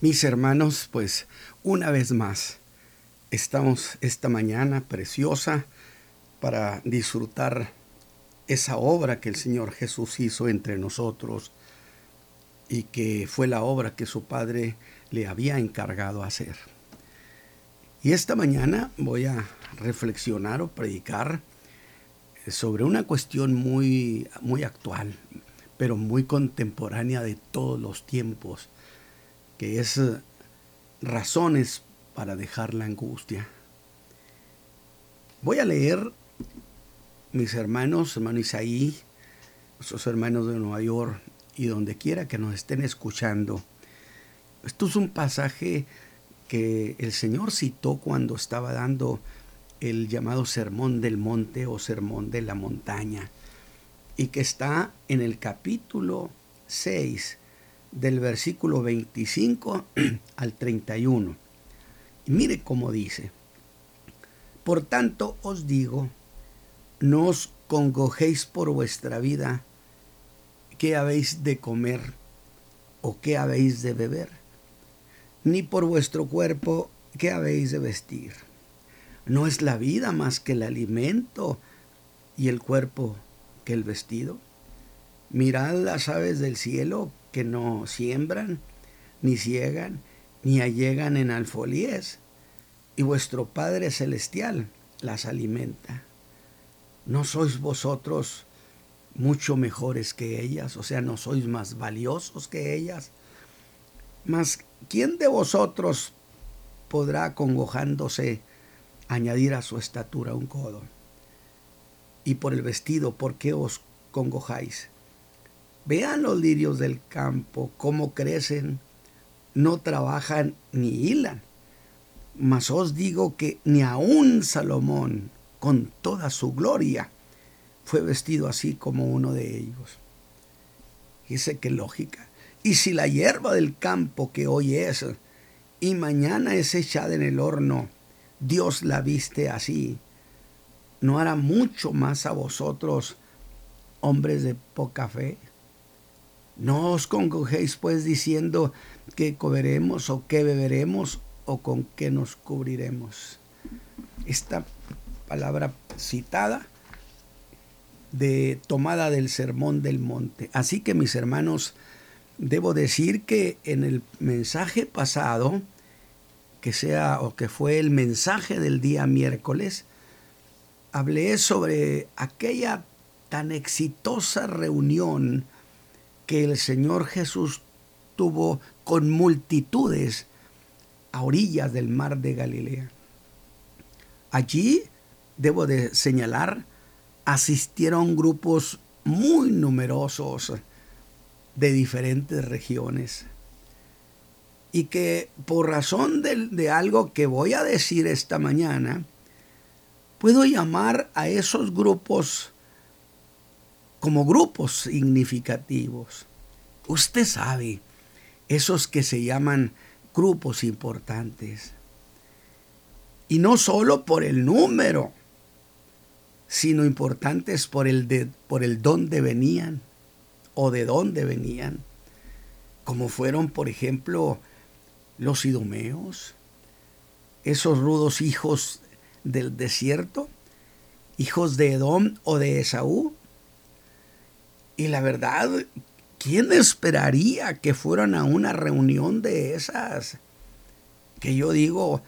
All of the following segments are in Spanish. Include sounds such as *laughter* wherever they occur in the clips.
Mis hermanos, pues una vez más estamos esta mañana preciosa para disfrutar esa obra que el Señor Jesús hizo entre nosotros y que fue la obra que su Padre le había encargado hacer. Y esta mañana voy a reflexionar o predicar sobre una cuestión muy, muy actual, pero muy contemporánea de todos los tiempos que es eh, razones para dejar la angustia. Voy a leer, mis hermanos, hermano Isaí, nuestros hermanos de Nueva York y donde quiera que nos estén escuchando. Esto es un pasaje que el Señor citó cuando estaba dando el llamado Sermón del Monte o Sermón de la Montaña y que está en el capítulo 6 del versículo 25 *clears throat* al 31. Y mire cómo dice, por tanto os digo, no os congojéis por vuestra vida, qué habéis de comer o qué habéis de beber, ni por vuestro cuerpo, qué habéis de vestir. ¿No es la vida más que el alimento y el cuerpo que el vestido? Mirad las aves del cielo que no siembran, ni ciegan, ni allegan en alfolíes, y vuestro Padre Celestial las alimenta. ¿No sois vosotros mucho mejores que ellas? O sea, ¿no sois más valiosos que ellas? Mas, ¿quién de vosotros podrá, congojándose, añadir a su estatura un codo? Y por el vestido, ¿por qué os congojáis? Vean los lirios del campo, cómo crecen, no trabajan ni hilan. Mas os digo que ni aun Salomón, con toda su gloria, fue vestido así como uno de ellos. Dice qué lógica. Y si la hierba del campo que hoy es y mañana es echada en el horno, Dios la viste así, ¿no hará mucho más a vosotros, hombres de poca fe? No os congojéis pues diciendo que comeremos o qué beberemos o con qué nos cubriremos. Esta palabra citada de tomada del sermón del monte. Así que mis hermanos, debo decir que en el mensaje pasado, que sea o que fue el mensaje del día miércoles, hablé sobre aquella tan exitosa reunión que el Señor Jesús tuvo con multitudes a orillas del mar de Galilea. Allí, debo de señalar, asistieron grupos muy numerosos de diferentes regiones y que por razón de, de, algo que voy a decir esta mañana, puedo llamar a esos grupos como grupos significativos. Usted sabe, esos que se llaman grupos importantes. Y no solo por el número, sino importantes por el, de, por el dónde venían o de dónde venían, como fueron, por ejemplo, los idumeos, esos rudos hijos del desierto, hijos de Edom o de Esaú, y la verdad, ¿quién esperaría que fueran a una reunión de esas? Que yo digo,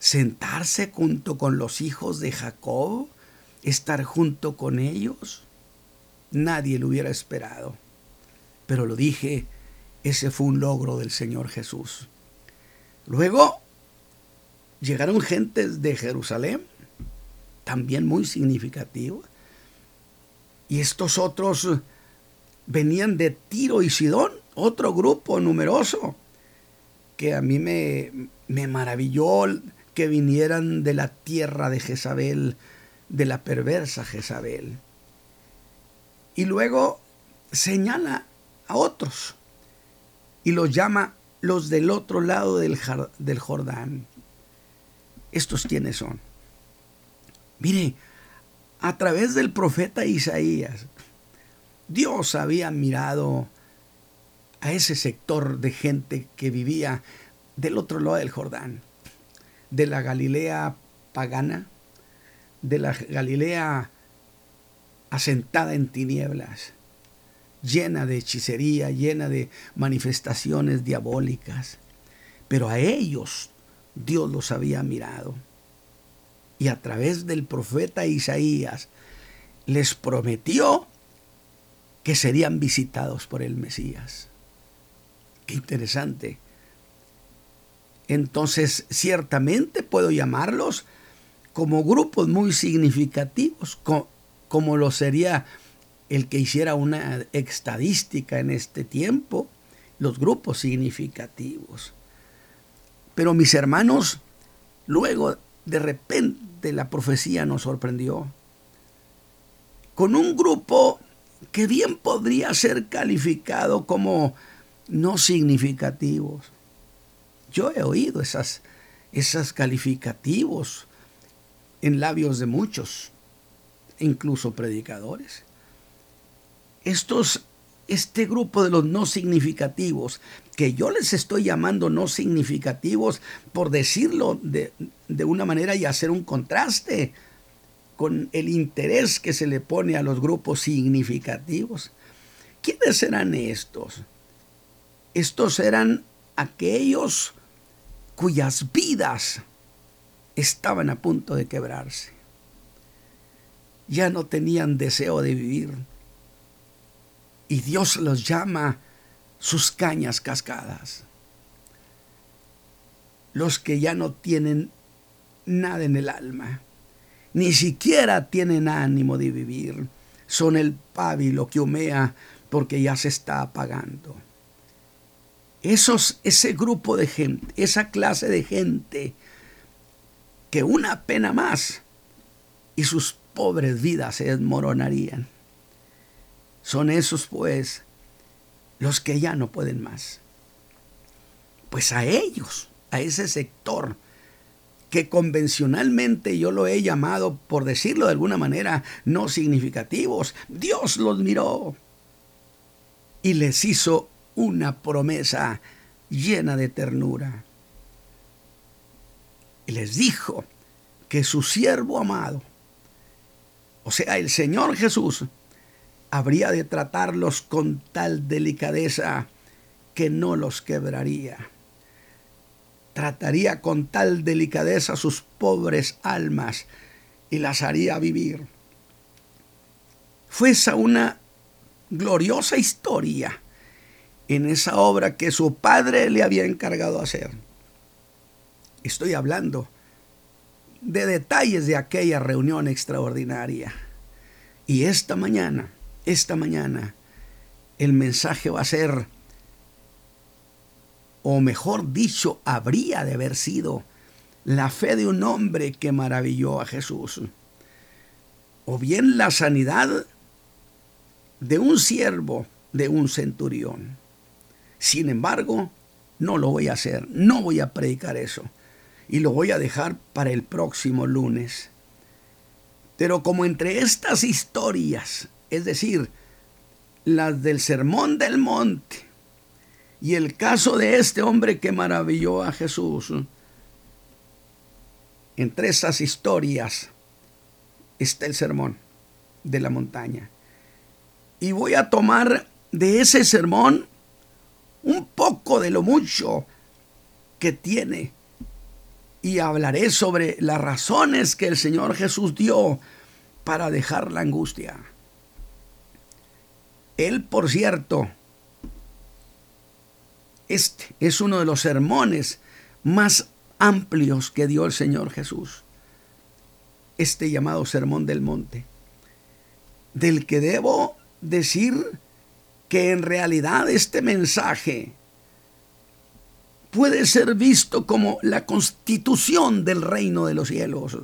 sentarse junto con los hijos de Jacob, estar junto con ellos. Nadie lo hubiera esperado. Pero lo dije, ese fue un logro del Señor Jesús. Luego llegaron gentes de Jerusalén, también muy significativo. Y estos otros venían de Tiro y Sidón, otro grupo numeroso, que a mí me, me maravilló que vinieran de la tierra de Jezabel, de la perversa Jezabel. Y luego señala a otros y los llama los del otro lado del, del Jordán. ¿Estos quiénes son? Mire, a través del profeta Isaías, Dios había mirado a ese sector de gente que vivía del otro lado del Jordán, de la Galilea pagana, de la Galilea asentada en tinieblas, llena de hechicería, llena de manifestaciones diabólicas. Pero a ellos Dios los había mirado. Y a través del profeta Isaías les prometió que serían visitados por el Mesías. Qué interesante. Entonces, ciertamente puedo llamarlos como grupos muy significativos, como lo sería el que hiciera una estadística en este tiempo, los grupos significativos. Pero mis hermanos, luego de repente la profecía nos sorprendió con un grupo que bien podría ser calificado como no significativos. Yo he oído esas, esas calificativos en labios de muchos, incluso predicadores. Estos, este grupo de los no significativos, que yo les estoy llamando no significativos por decirlo de, de una manera y hacer un contraste con el interés que se le pone a los grupos significativos. ¿Quiénes eran estos? Estos eran aquellos cuyas vidas estaban a punto de quebrarse. Ya no tenían deseo de vivir. Y Dios los llama sus cañas cascadas. Los que ya no tienen nada en el alma, ni siquiera tienen ánimo de vivir, son el pábilo que humea porque ya se está apagando. Esos, ese grupo de gente, esa clase de gente que una pena más y sus pobres vidas se desmoronarían. Son esos pues los que ya no pueden más. Pues a ellos, a ese sector que convencionalmente yo lo he llamado, por decirlo de alguna manera, no significativos, Dios los miró y les hizo una promesa llena de ternura y les dijo que su siervo amado, o sea, el Señor Jesús, habría de tratarlos con tal delicadeza que no los quebraría. Trataría con tal delicadeza sus pobres almas y las haría vivir. Fue esa una gloriosa historia en esa obra que su padre le había encargado hacer. Estoy hablando de detalles de aquella reunión extraordinaria. Y esta mañana, esta mañana, el mensaje va a ser, o mejor dicho, habría de haber sido la fe de un hombre que maravilló a Jesús, o bien la sanidad de un siervo de un centurión. Sin embargo, no lo voy a hacer, no voy a predicar eso y lo voy a dejar para el próximo lunes. Pero como entre estas historias, es decir, las del Sermón del Monte y el caso de este hombre que maravilló a Jesús, entre esas historias está el sermón de la montaña. Y voy a tomar de ese sermón un poco de lo mucho que tiene y hablaré sobre las razones que el Señor Jesús dio para dejar la angustia. Él, por cierto, este es uno de los sermones más amplios que dio el Señor Jesús. Este llamado Sermón del Monte, del que debo decir que en realidad este mensaje puede ser visto como la constitución del reino de los cielos.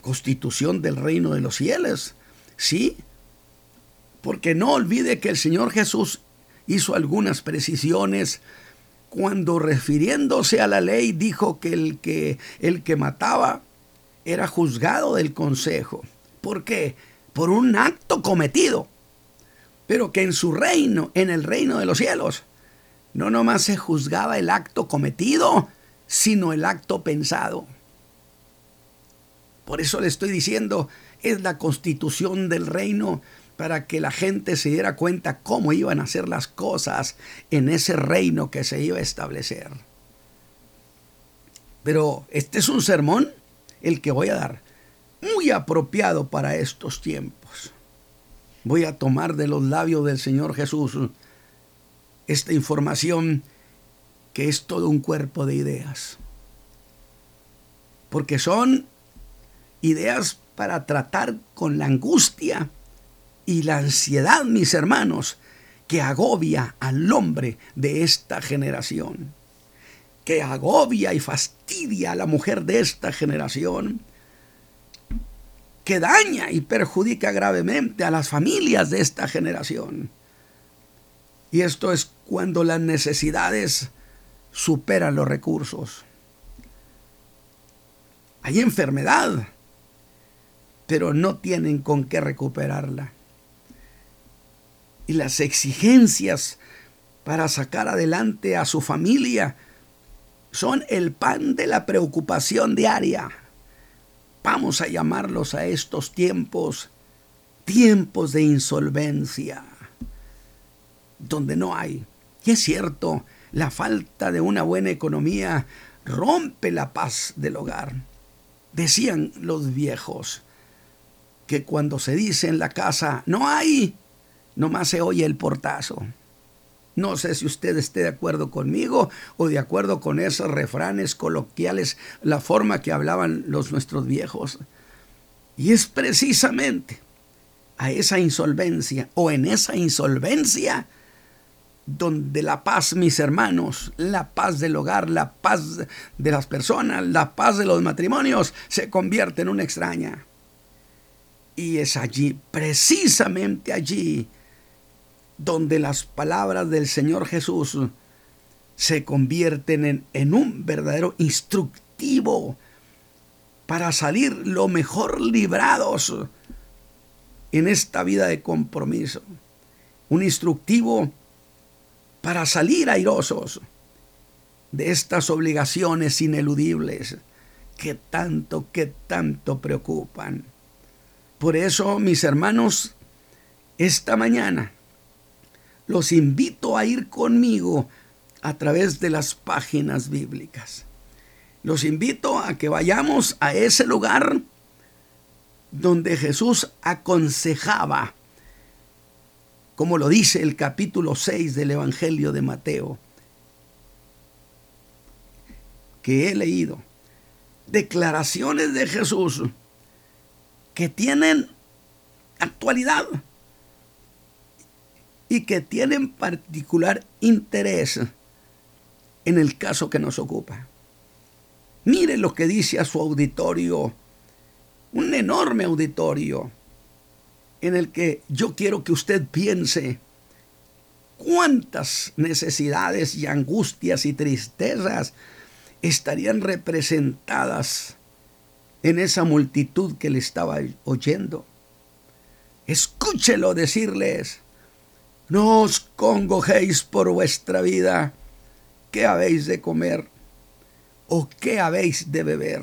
Constitución del reino de los cielos, sí, porque no olvide que el Señor Jesús hizo algunas precisiones cuando refiriéndose a la ley dijo que el que, el que mataba era juzgado del consejo. ¿Por qué? Por un acto cometido. Pero que en su reino, en el reino de los cielos, no nomás se juzgaba el acto cometido, sino el acto pensado. Por eso le estoy diciendo, es la constitución del reino para que la gente se diera cuenta cómo iban a ser las cosas en ese reino que se iba a establecer. Pero este es un sermón, el que voy a dar, muy apropiado para estos tiempos. Voy a tomar de los labios del Señor Jesús esta información que es todo un cuerpo de ideas. Porque son ideas para tratar con la angustia y la ansiedad, mis hermanos, que agobia al hombre de esta generación, que agobia y fastidia a la mujer de esta generación, que daña y perjudica gravemente a las familias de esta generación. Y esto es cuando las necesidades superan los recursos. Hay enfermedad, pero no tienen con qué recuperarla. Y las exigencias para sacar adelante a su familia son el pan de la preocupación diaria. Vamos a llamarlos a estos tiempos tiempos de insolvencia, donde no hay. Y es cierto, la falta de una buena economía rompe la paz del hogar. Decían los viejos, que cuando se dice en la casa, no hay, nomás se oye el portazo. No sé si usted esté de acuerdo conmigo o de acuerdo con esos refranes coloquiales, la forma que hablaban los nuestros viejos. Y es precisamente a esa insolvencia o en esa insolvencia donde la paz, mis hermanos, la paz del hogar, la paz de las personas, la paz de los matrimonios se convierte en una extraña. Y es allí, precisamente allí, donde las palabras del Señor Jesús se convierten en, un verdadero instructivo para salir lo mejor librados en esta vida de compromiso. Un instructivo para salir airosos de estas obligaciones ineludibles que tanto, que tanto preocupan. Por eso, mis hermanos, esta mañana los invito a ir conmigo a través de las páginas bíblicas. Los invito a que vayamos a ese lugar donde Jesús aconsejaba, como lo dice el capítulo 6 del Evangelio de Mateo, que he leído. Declaraciones de Jesús que tienen actualidad y que tienen particular interés en el caso que nos ocupa. Mire lo que dice a su auditorio, un enorme auditorio, en el que yo quiero que usted piense cuántas necesidades y angustias y tristezas estarían representadas en esa multitud que le estaba oyendo. Escúchelo decirles, no os congojéis por vuestra vida, ¿qué habéis de comer? ¿O qué habéis de beber?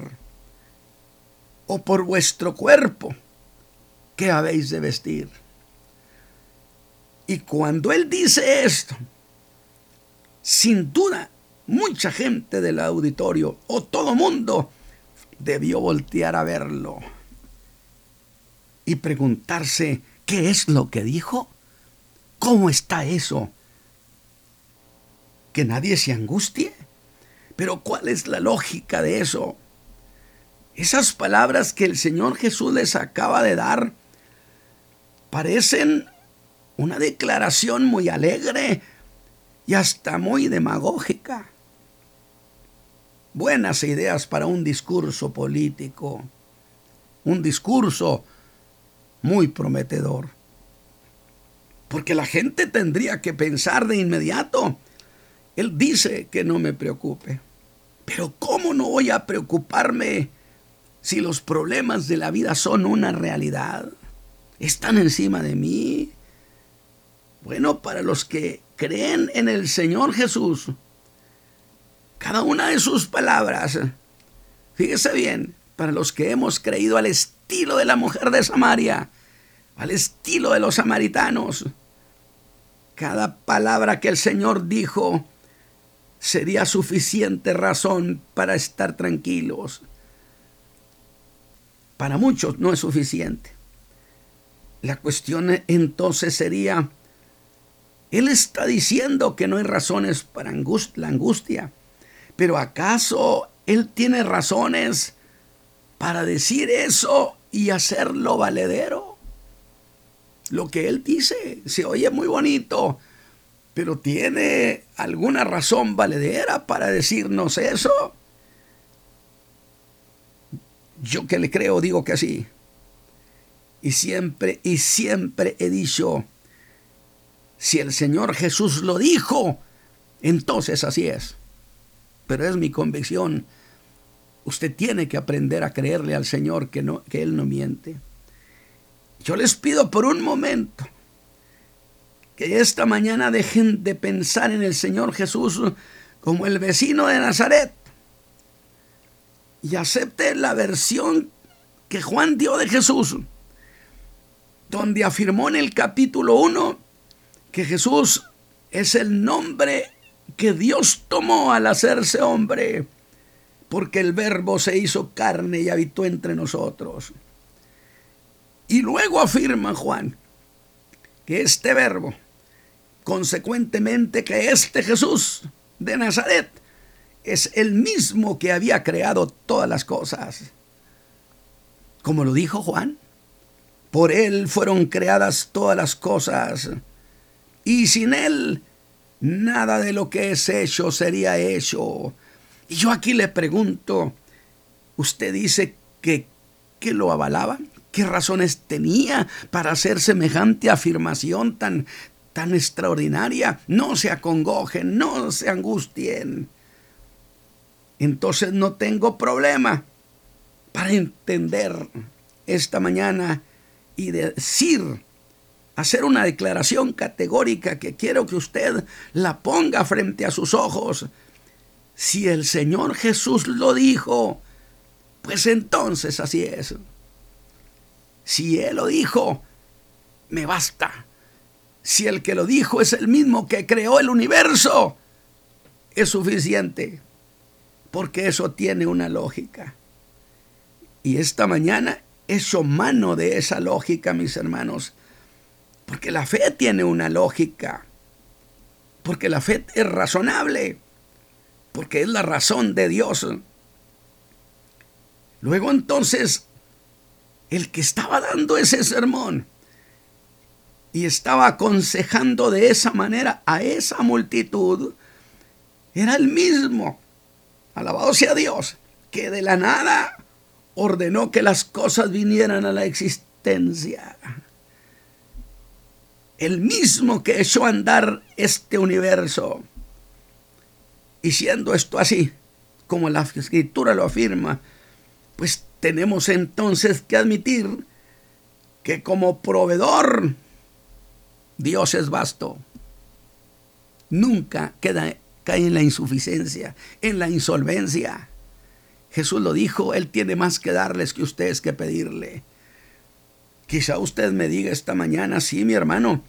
¿O por vuestro cuerpo, qué habéis de vestir? Y cuando él dice esto, sin duda, mucha gente del auditorio o todo mundo debió voltear a verlo y preguntarse, ¿qué es lo que dijo? ¿Cómo está eso? ¿Que nadie se angustie? Pero ¿cuál es la lógica de eso? Esas palabras que el Señor Jesús les acaba de dar parecen una declaración muy alegre y hasta muy demagógica buenas ideas para un discurso político, un discurso muy prometedor. Porque la gente tendría que pensar de inmediato, él dice que no me preocupe, pero ¿cómo no voy a preocuparme si los problemas de la vida son una realidad? Están encima de mí. Bueno, para los que creen en el Señor Jesús, cada una de sus palabras, fíjese bien, para los que hemos creído al estilo de la mujer de Samaria, al estilo de los samaritanos, cada palabra que el Señor dijo sería suficiente razón para estar tranquilos. Para muchos no es suficiente. La cuestión entonces sería, Él está diciendo que no hay razones para la angustia, pero ¿acaso Él tiene razones para decir eso y hacerlo valedero? Lo que Él dice se oye muy bonito, pero ¿tiene alguna razón valedera para decirnos eso? Yo que le creo digo que sí. Y siempre, y siempre he dicho, si el Señor Jesús lo dijo, entonces así es. Pero es mi convicción. Usted tiene que aprender a creerle al Señor que, no, que Él no miente. Yo les pido por un momento que esta mañana dejen de pensar en el Señor Jesús como el vecino de Nazaret y acepte la versión que Juan dio de Jesús, donde afirmó en el capítulo 1 que Jesús es el nombre que Dios tomó al hacerse hombre, porque el verbo se hizo carne y habitó entre nosotros. Y luego afirma Juan que este verbo, consecuentemente que este Jesús de Nazaret, es el mismo que había creado todas las cosas. Como lo dijo Juan, por él fueron creadas todas las cosas, y sin él nada de lo que es hecho sería hecho. Y yo aquí le pregunto, usted dice que, que lo avalaba, ¿Qué razones tenía para hacer semejante afirmación tan, tan extraordinaria? No se acongojen, no se angustien entonces no tengo problema para entender esta mañana y decir, hacer una declaración categórica que quiero que usted la ponga frente a sus ojos. Si el Señor Jesús lo dijo, pues entonces así es. Si Él lo dijo, me basta. Si el que lo dijo es el mismo que creó el universo, es suficiente porque eso tiene una lógica. Y esta mañana hecho mano de esa lógica, mis hermanos, porque la fe tiene una lógica, porque la fe es razonable, porque es la razón de Dios. Luego entonces, el que estaba dando ese sermón y estaba aconsejando de esa manera a esa multitud, era el mismo alabado sea Dios, que de la nada ordenó que las cosas vinieran a la existencia. El mismo que echó a andar este universo. Y siendo esto así, como la escritura lo afirma, pues tenemos entonces que admitir que como proveedor Dios es vasto. Nunca queda cae en la insuficiencia, en la insolvencia. Jesús lo dijo, Él tiene más que darles que ustedes que pedirle. Quizá usted me diga esta mañana, sí, mi hermano,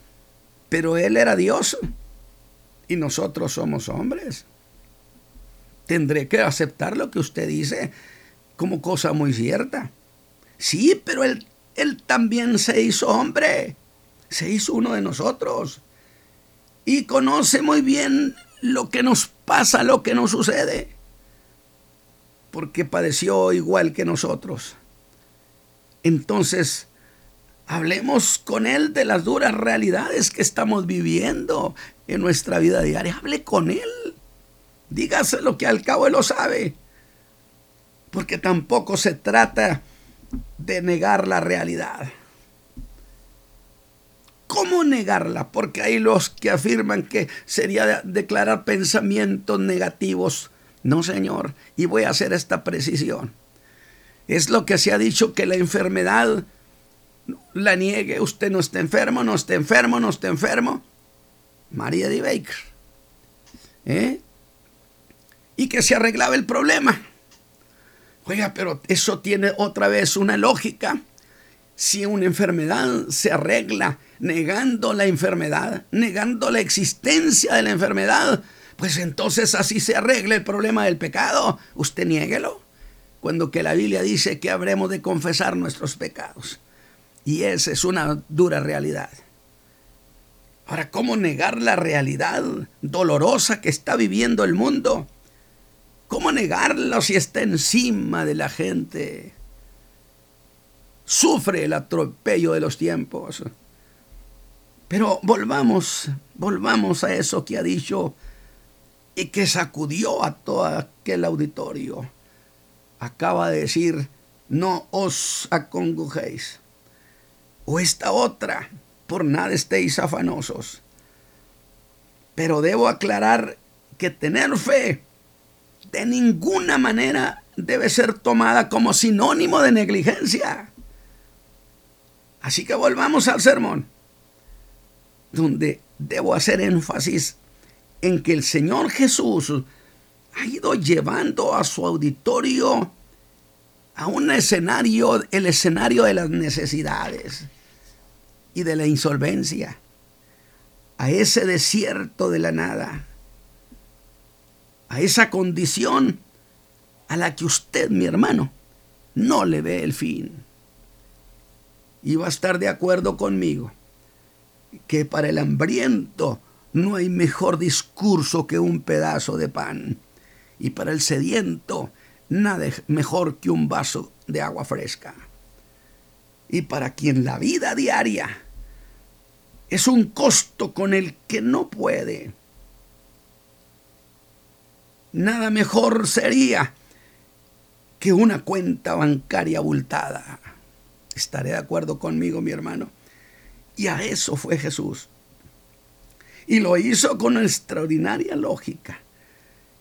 pero Él era Dios y nosotros somos hombres. Tendré que aceptar lo que usted dice como cosa muy cierta. Sí, pero Él, él también se hizo hombre, se hizo uno de nosotros y conoce muy bien lo que nos pasa, lo que nos sucede, porque padeció igual que nosotros. Entonces, hablemos con Él de las duras realidades que estamos viviendo en nuestra vida diaria. Hable con Él. Dígaselo que al cabo Él lo sabe. Porque tampoco se trata de negar la realidad. ¿Cómo negarla? Porque hay los que afirman que sería declarar pensamientos negativos. No, Señor, y voy a hacer esta precisión. Es lo que se ha dicho que la enfermedad la niegue. Usted no está enfermo, no está enfermo, no está enfermo. María de Baker. ¿Eh? Y que se arreglaba el problema. Oiga, pero eso tiene otra vez una lógica. Si una enfermedad se arregla negando la enfermedad, negando la existencia de la enfermedad, pues entonces así se arregla el problema del pecado. Usted niéguelo. Cuando que la Biblia dice que habremos de confesar nuestros pecados. Y esa es una dura realidad. Ahora, ¿cómo negar la realidad dolorosa que está viviendo el mundo? ¿Cómo negarlo si está encima de la gente? Sufre el atropello de los tiempos. Pero volvamos, volvamos a eso que ha dicho y que sacudió a todo aquel auditorio. Acaba de decir, no os acongojéis. O esta otra, por nada estéis afanosos. Pero debo aclarar que tener fe de ninguna manera debe ser tomada como sinónimo de negligencia. Así que volvamos al sermón, donde debo hacer énfasis en que el Señor Jesús ha ido llevando a su auditorio a un escenario, el escenario de las necesidades y de la insolvencia, a ese desierto de la nada, a esa condición a la que usted, mi hermano, no le ve el fin. Y va a estar de acuerdo conmigo que para el hambriento no hay mejor discurso que un pedazo de pan. Y para el sediento, nada mejor que un vaso de agua fresca. Y para quien la vida diaria es un costo con el que no puede. Nada mejor sería que una cuenta bancaria abultada. Estaré de acuerdo conmigo, mi hermano. Y a eso fue Jesús. Y lo hizo con extraordinaria lógica.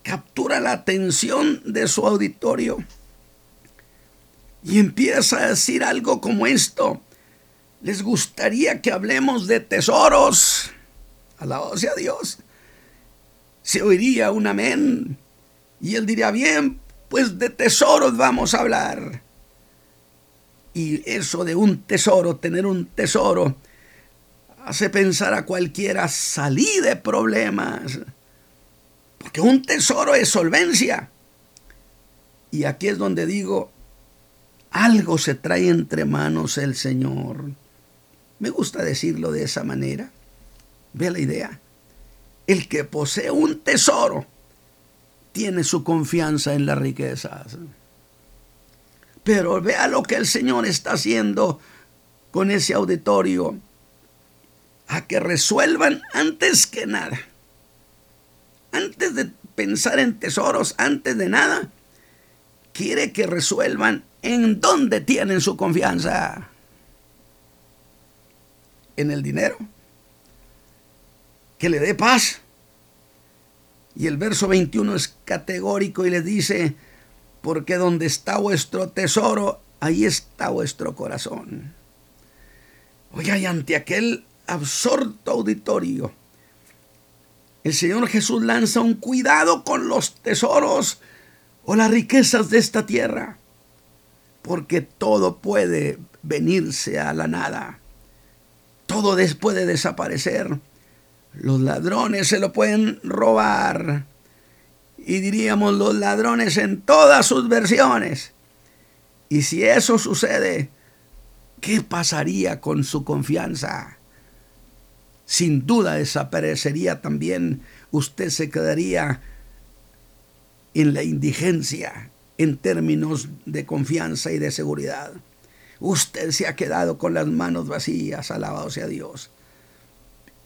Captura la atención de su auditorio. Y empieza a decir algo como esto les gustaría que hablemos de tesoros. Alabado sea Dios. Se oiría un amén. Y él diría, bien, pues de tesoros vamos a hablar. Y eso de un tesoro, tener un tesoro, hace pensar a cualquiera salir de problemas. Porque un tesoro es solvencia. Y aquí es donde digo, algo se trae entre manos el Señor. Me gusta decirlo de esa manera. Ve la idea. El que posee un tesoro tiene su confianza en las riquezas. Pero vea lo que el Señor está haciendo con ese auditorio. A que resuelvan antes que nada. Antes de pensar en tesoros, antes de nada, quiere que resuelvan en dónde tienen su confianza en el dinero, que le dé paz. Y el verso 21 es categórico y le dice, porque donde está vuestro tesoro, ahí está vuestro corazón. Oiga, y ante aquel absorto auditorio, el Señor Jesús lanza un cuidado con los tesoros o las riquezas de esta tierra, porque todo puede venirse a la nada todo puede desaparecer. Los ladrones se lo pueden robar. Y diríamos los ladrones en todas sus versiones. Y si eso sucede, ¿qué pasaría con su confianza? Sin duda desaparecería también. Usted se quedaría en la indigencia en términos de confianza y de seguridad. Usted se ha quedado con las manos vacías, alabado sea Dios.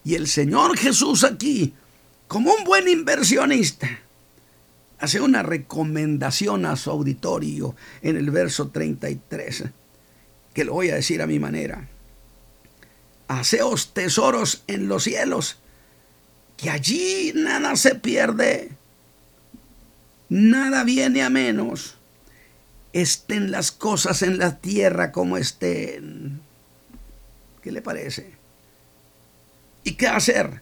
Y el Señor Jesús aquí, como un buen inversionista, hace una recomendación a su auditorio en el verso 33, que lo voy a decir a mi manera. Haceos tesoros en los cielos, que allí nada se pierde, nada viene a menos estén las cosas en la tierra como estén. ¿Qué le parece? ¿Y qué hacer?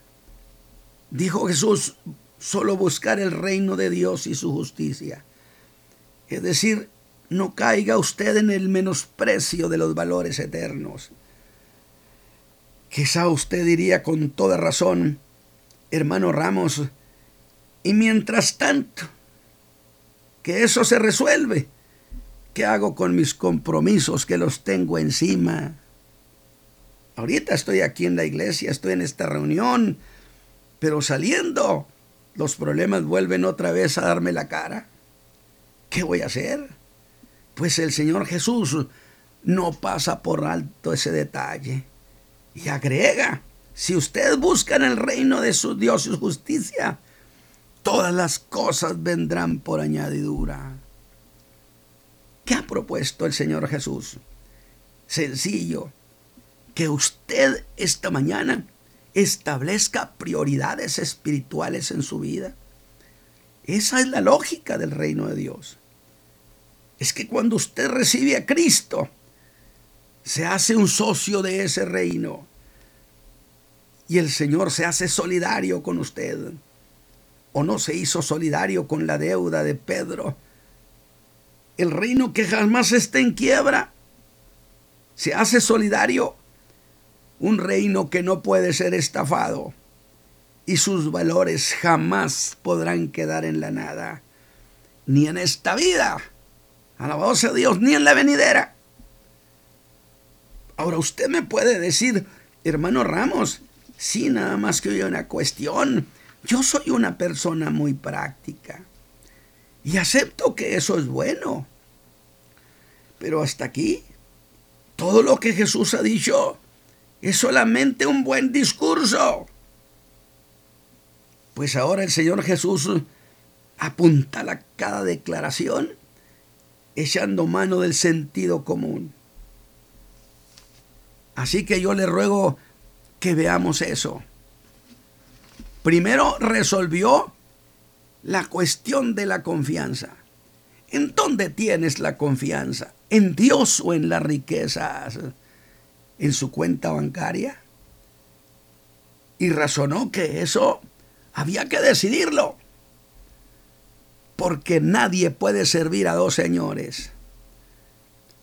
Dijo Jesús, solo buscar el reino de Dios y su justicia. Es decir, no caiga usted en el menosprecio de los valores eternos. Quizá usted diría con toda razón, hermano Ramos, y mientras tanto, que eso se resuelve, ¿qué hago con mis compromisos que los tengo encima? Ahorita estoy aquí en la iglesia, estoy en esta reunión, pero saliendo, los problemas vuelven otra vez a darme la cara. ¿Qué voy a hacer? Pues el Señor Jesús no pasa por alto ese detalle. Y agrega, si usted busca en el reino de su Dios y su justicia, todas las cosas vendrán por añadidura. ¿Qué ha propuesto el Señor Jesús? Sencillo, que usted esta mañana establezca prioridades espirituales en su vida. Esa es la lógica del reino de Dios. Es que cuando usted recibe a Cristo, se hace un socio de ese reino. Y el Señor se hace solidario con usted. ¿O no se hizo solidario con la deuda de Pedro? El reino que jamás está en quiebra se hace solidario un reino que no puede ser estafado y sus valores jamás podrán quedar en la nada, ni en esta vida, alabado sea Dios, ni en la venidera. Ahora usted me puede decir, hermano Ramos, sí, nada más que hoy una cuestión. Yo soy una persona muy práctica y acepto que eso es bueno. Pero hasta aquí, todo lo que Jesús ha dicho es solamente un buen discurso. Pues ahora el Señor Jesús apuntala cada declaración echando mano del sentido común. Así que yo le ruego que veamos eso. Primero resolvió la cuestión de la confianza. ¿En dónde tienes la confianza? ¿En Dios o en las riquezas? En su cuenta bancaria y razonó que eso había que decidirlo, porque nadie puede servir a dos señores.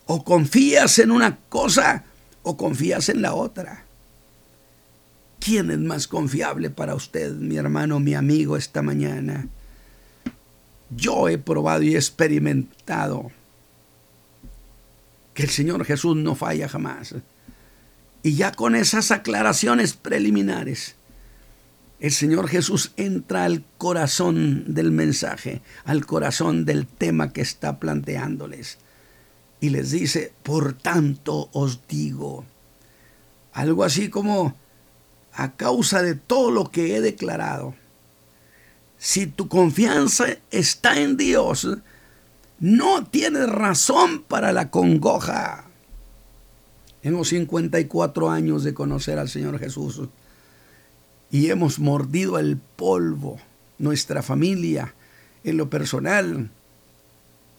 O confías en una cosa o confías en la otra. ¿Quién es más confiable para usted, mi hermano, mi amigo, esta mañana? Yo he probado y experimentado que el Señor Jesús no falla jamás. Y ya con esas aclaraciones preliminares, el Señor Jesús entra al corazón del mensaje, al corazón del tema que está planteándoles. Y les dice, por tanto os digo, algo así como, a causa de todo lo que he declarado, si tu confianza está en Dios, no tienes razón para la congoja. Hemos 54 años de conocer al Señor Jesús y hemos mordido el polvo, nuestra familia, en lo personal.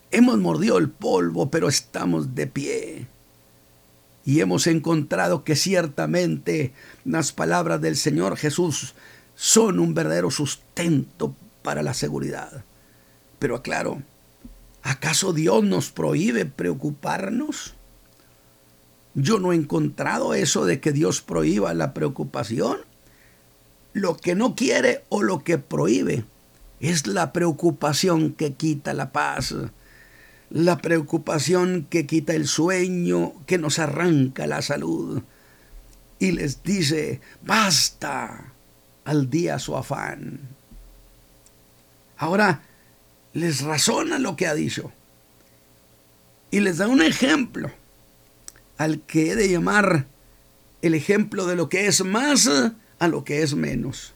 Hemos mordido el polvo, pero estamos de pie. Y hemos encontrado que ciertamente las palabras del Señor Jesús son un verdadero sustento para la seguridad. Pero aclaro, ¿acaso Dios nos prohíbe preocuparnos? Yo no he encontrado eso de que Dios prohíba la preocupación. Lo que no quiere o lo que prohíbe es la preocupación que quita la paz, la preocupación que quita el sueño, que nos arranca la salud. Y les dice, basta al día su afán. Ahora les razona lo que ha dicho y les da un ejemplo al que he de llamar el ejemplo de lo que es más a lo que es menos.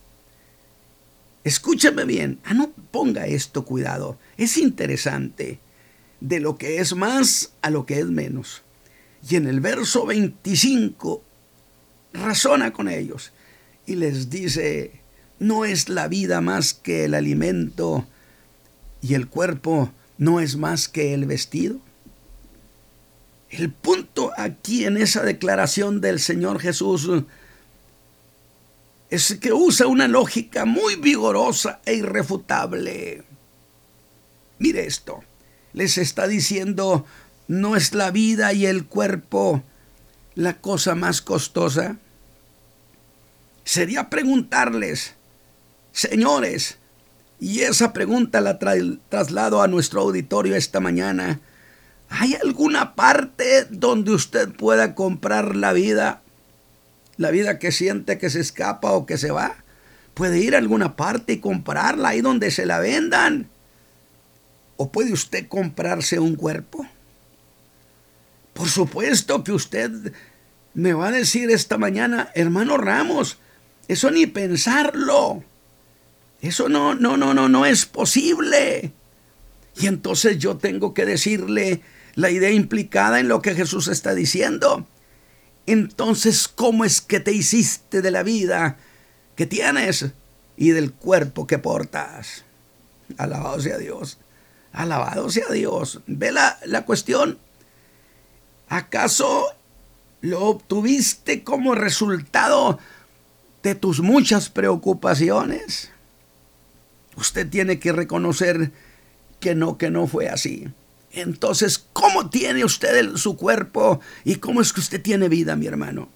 Escúchame bien, ah, no ponga esto cuidado, es interesante, de lo que es más a lo que es menos. Y en el verso 25 razona con ellos y les dice, no es la vida más que el alimento y el cuerpo no es más que el vestido. El punto aquí en esa declaración del Señor Jesús es que usa una lógica muy vigorosa e irrefutable. Mire esto, les está diciendo, ¿no es la vida y el cuerpo la cosa más costosa? Sería preguntarles, señores, y esa pregunta la traslado a nuestro auditorio esta mañana, ¿hay alguna parte donde usted pueda comprar la vida? La vida que siente que se escapa o que se va. Puede ir a alguna parte y comprarla ahí donde se la vendan. ¿O puede usted comprarse un cuerpo? Por supuesto que usted me va a decir esta mañana, hermano Ramos, eso ni pensarlo. Eso no, no, no, no, no es posible. Y entonces yo tengo que decirle la idea implicada en lo que Jesús está diciendo. Entonces, ¿cómo es que te hiciste de la vida que tienes y del cuerpo que portas? Alabado sea Dios. Alabado sea Dios. ¿Ve la, la cuestión? ¿Acaso lo obtuviste como resultado de tus muchas preocupaciones? Usted tiene que reconocer que no, que no fue así. Entonces, ¿cómo tiene usted su cuerpo y cómo es que usted tiene vida, mi hermano?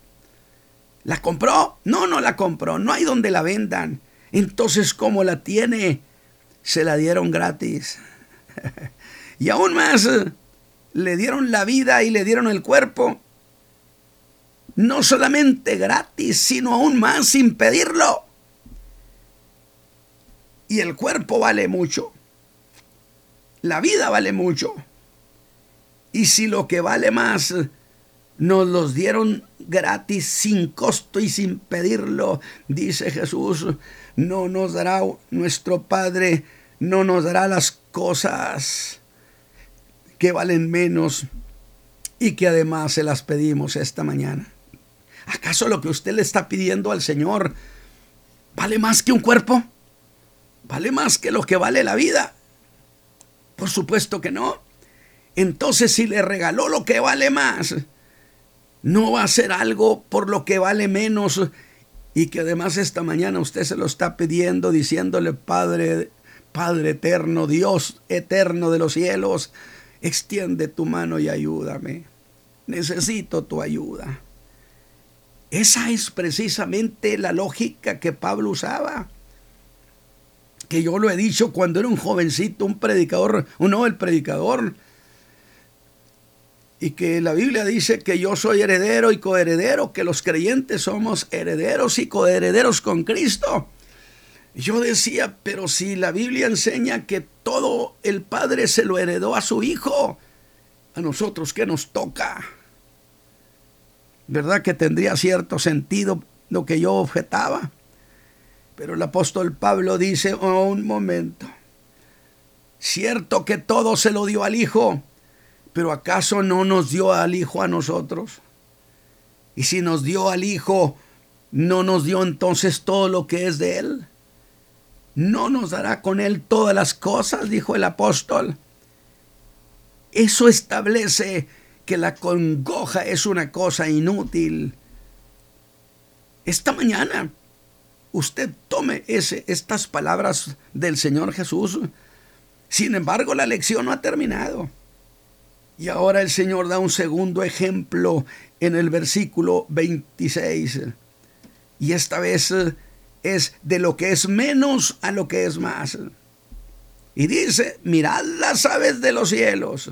¿La compró? No, no la compró. No hay donde la vendan. Entonces, ¿cómo la tiene? Se la dieron gratis. *laughs* y aún más, le dieron la vida y le dieron el cuerpo. No solamente gratis, sino aún más sin pedirlo. Y el cuerpo vale mucho. La vida vale mucho. Y si lo que vale más nos los dieron gratis, sin costo y sin pedirlo, dice Jesús, no nos dará nuestro Padre, no nos dará las cosas que valen menos y que además se las pedimos esta mañana. ¿Acaso lo que usted le está pidiendo al Señor vale más que un cuerpo? ¿Vale más que lo que vale la vida? Por supuesto que no. Entonces si le regaló lo que vale más, no va a ser algo por lo que vale menos y que además esta mañana usted se lo está pidiendo diciéndole, Padre, Padre eterno, Dios eterno de los cielos, extiende tu mano y ayúdame. Necesito tu ayuda. Esa es precisamente la lógica que Pablo usaba que yo lo he dicho cuando era un jovencito, un predicador, un el predicador, y que la Biblia dice que yo soy heredero y coheredero, que los creyentes somos herederos y coherederos con Cristo. Yo decía, pero si la Biblia enseña que todo el Padre se lo heredó a su Hijo, a nosotros qué nos toca. ¿Verdad que tendría cierto sentido lo que yo objetaba? Pero el apóstol Pablo dice, oh, un momento, cierto que todo se lo dio al Hijo, pero ¿acaso no nos dio al Hijo a nosotros? Y si nos dio al Hijo, ¿no nos dio entonces todo lo que es de Él? ¿No nos dará con Él todas las cosas? dijo el apóstol. Eso establece que la congoja es una cosa inútil. Esta mañana usted tome ese, estas palabras del Señor Jesús. Sin embargo, la lección no ha terminado. Y ahora el Señor da un segundo ejemplo en el versículo 26. Y esta vez es de lo que es menos a lo que es más. Y dice, mirad las aves de los cielos,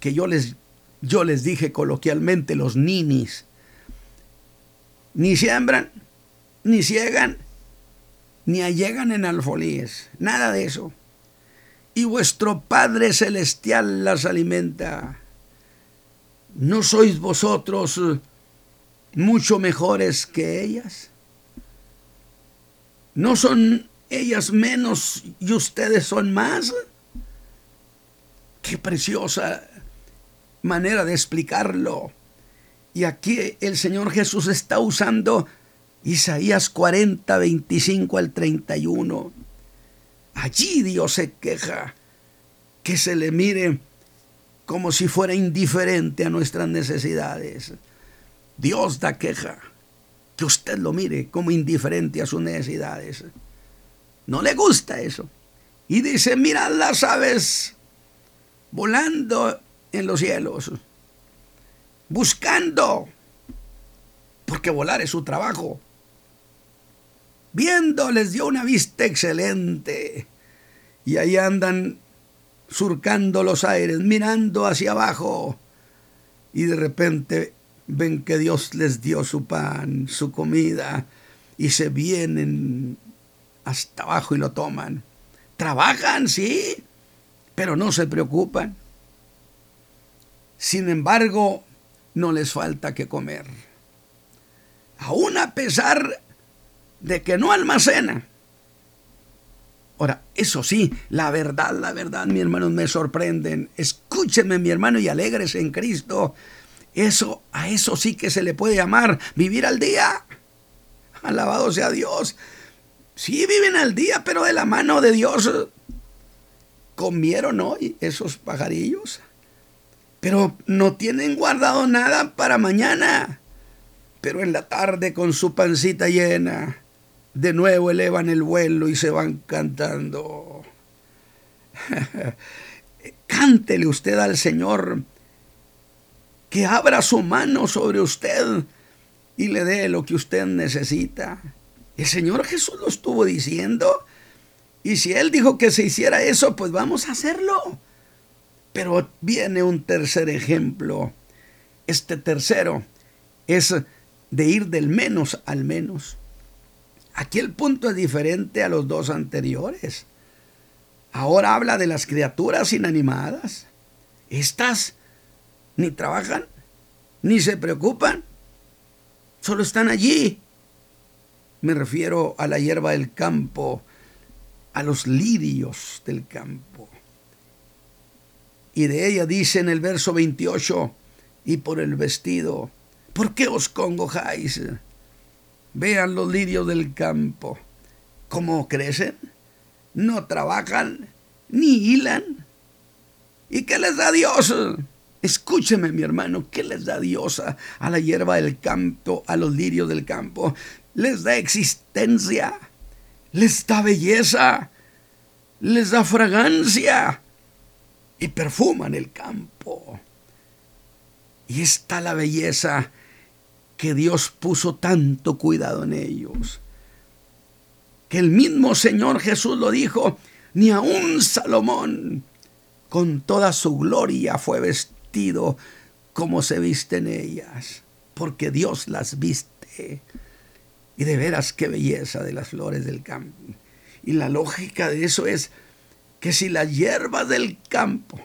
que yo les, yo les dije coloquialmente los ninis, ni siembran, ni ciegan, ni allegan en alfolíes, nada de eso. Y vuestro Padre Celestial las alimenta. ¿No sois vosotros mucho mejores que ellas? ¿No son ellas menos y ustedes son más? Qué preciosa manera de explicarlo. Y aquí el Señor Jesús está usando Isaías 40, 25 al 31. Allí Dios se queja que se le mire como si fuera indiferente a nuestras necesidades. Dios da queja que usted lo mire como indiferente a sus necesidades. No le gusta eso. Y dice, mirad las aves volando en los cielos, buscando, porque volar es su trabajo. Viendo les dio una vista excelente. Y ahí andan surcando los aires, mirando hacia abajo. Y de repente ven que Dios les dio su pan, su comida, y se vienen hasta abajo y lo toman. Trabajan, sí, pero no se preocupan. Sin embargo, no les falta que comer. Aún a pesar de que no almacena. Ahora, eso sí, la verdad, la verdad, mi hermano, me sorprenden. Escúcheme, mi hermano, y alegres en Cristo. Eso, a eso sí que se le puede llamar vivir al día. Alabado sea Dios. Sí viven al día, pero de la mano de Dios. Comieron hoy esos pajarillos, pero no tienen guardado nada para mañana. Pero en la tarde con su pancita llena, de nuevo elevan el vuelo y se van cantando. *laughs* Cántele usted al Señor que abra su mano sobre usted y le dé lo que usted necesita. El Señor Jesús lo estuvo diciendo. Y si Él dijo que se hiciera eso, pues vamos a hacerlo. Pero viene un tercer ejemplo. Este tercero es de ir del menos al menos. Aquí el punto es diferente a los dos anteriores. Ahora habla de las criaturas inanimadas. Estas ni trabajan, ni se preocupan, solo están allí. Me refiero a la hierba del campo, a los lirios del campo. Y de ella dice en el verso 28, y por el vestido, ¿por qué os congojáis? Vean los lirios del campo, cómo crecen, no trabajan, ni hilan. ¿Y qué les da Dios? Escúcheme, mi hermano, ¿qué les da Dios a, a, la hierba del campo, a los lirios del campo? Les da existencia, les da belleza, les da fragancia y perfuman el campo. Y está la belleza que Dios puso tanto cuidado en ellos. Que el mismo Señor Jesús lo dijo, ni aun Salomón con toda su gloria fue vestido como se visten ellas, porque Dios las viste. Y de veras qué belleza de las flores del campo. Y la lógica de eso es que si las hierbas del campo,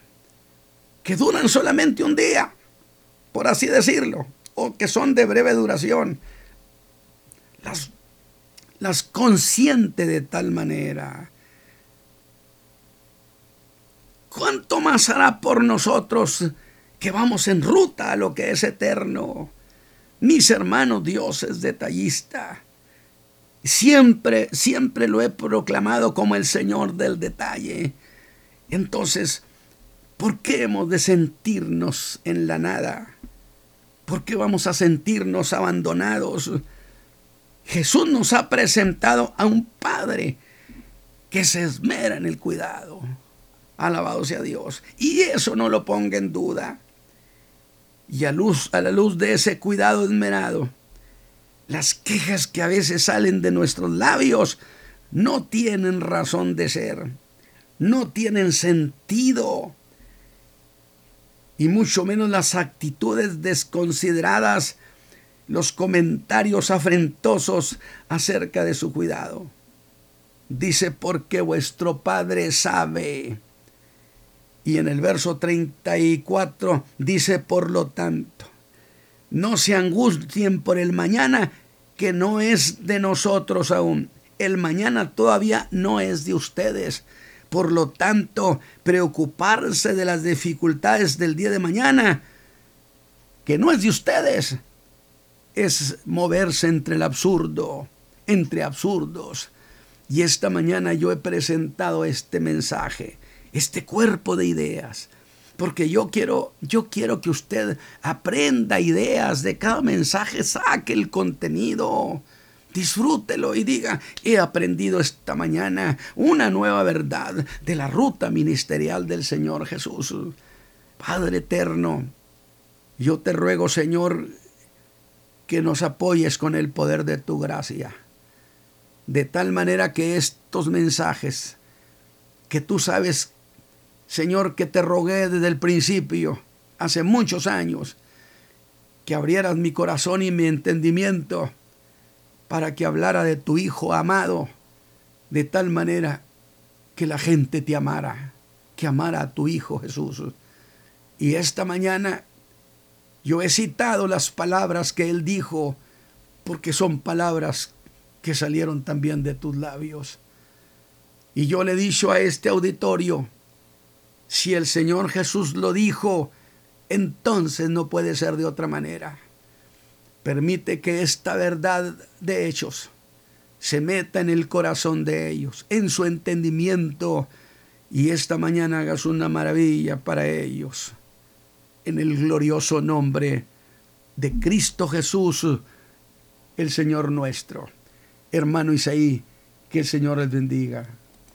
que duran solamente un día, por así decirlo, o que son de breve duración, las, las consiente de tal manera. ¿Cuánto más hará por nosotros que vamos en ruta a lo que es eterno? Mis hermanos, Dios es detallista. Siempre, siempre lo he proclamado como el Señor del detalle. Entonces, ¿por qué hemos de sentirnos en la nada? ¿Por qué vamos a sentirnos abandonados? Jesús nos ha presentado a un Padre que se esmera en el cuidado. Alabado sea Dios. Y eso no lo ponga en duda. Y a, luz, a la luz de ese cuidado esmerado, las quejas que a veces salen de nuestros labios no tienen razón de ser, no tienen sentido y mucho menos las actitudes desconsideradas, los comentarios afrentosos acerca de su cuidado. Dice, porque vuestro Padre sabe. Y en el verso 34 dice, por lo tanto, no se angustien por el mañana, que no es de nosotros aún. El mañana todavía no es de ustedes. Por lo tanto, preocuparse de las dificultades del día de mañana, que no es de ustedes, es moverse entre el absurdo, entre absurdos. Y esta mañana yo he presentado este mensaje, este cuerpo de ideas, porque yo quiero, yo quiero que usted aprenda ideas de cada mensaje, saque el contenido, disfrútelo y diga, he aprendido esta mañana una nueva verdad de la ruta ministerial del Señor Jesús. Padre eterno, yo te ruego, Señor, que nos apoyes con el poder de tu gracia, de tal manera que estos mensajes que tú sabes Señor, que te rogué desde el principio, hace muchos años, que abrieras mi corazón y mi entendimiento para que hablara de tu Hijo amado, de tal manera que la gente te amara, que amara a tu Hijo Jesús. Y esta mañana yo he citado las palabras que Él dijo, porque son palabras que salieron también de tus labios. Y yo le he dicho a este auditorio, si el Señor Jesús lo dijo, entonces no puede ser de otra manera. Permite que esta verdad de hechos se meta en el corazón de ellos, en su entendimiento, y esta mañana hagas una maravilla para ellos. En el glorioso nombre de Cristo Jesús, el Señor nuestro. Hermano Isaí, que el Señor les bendiga.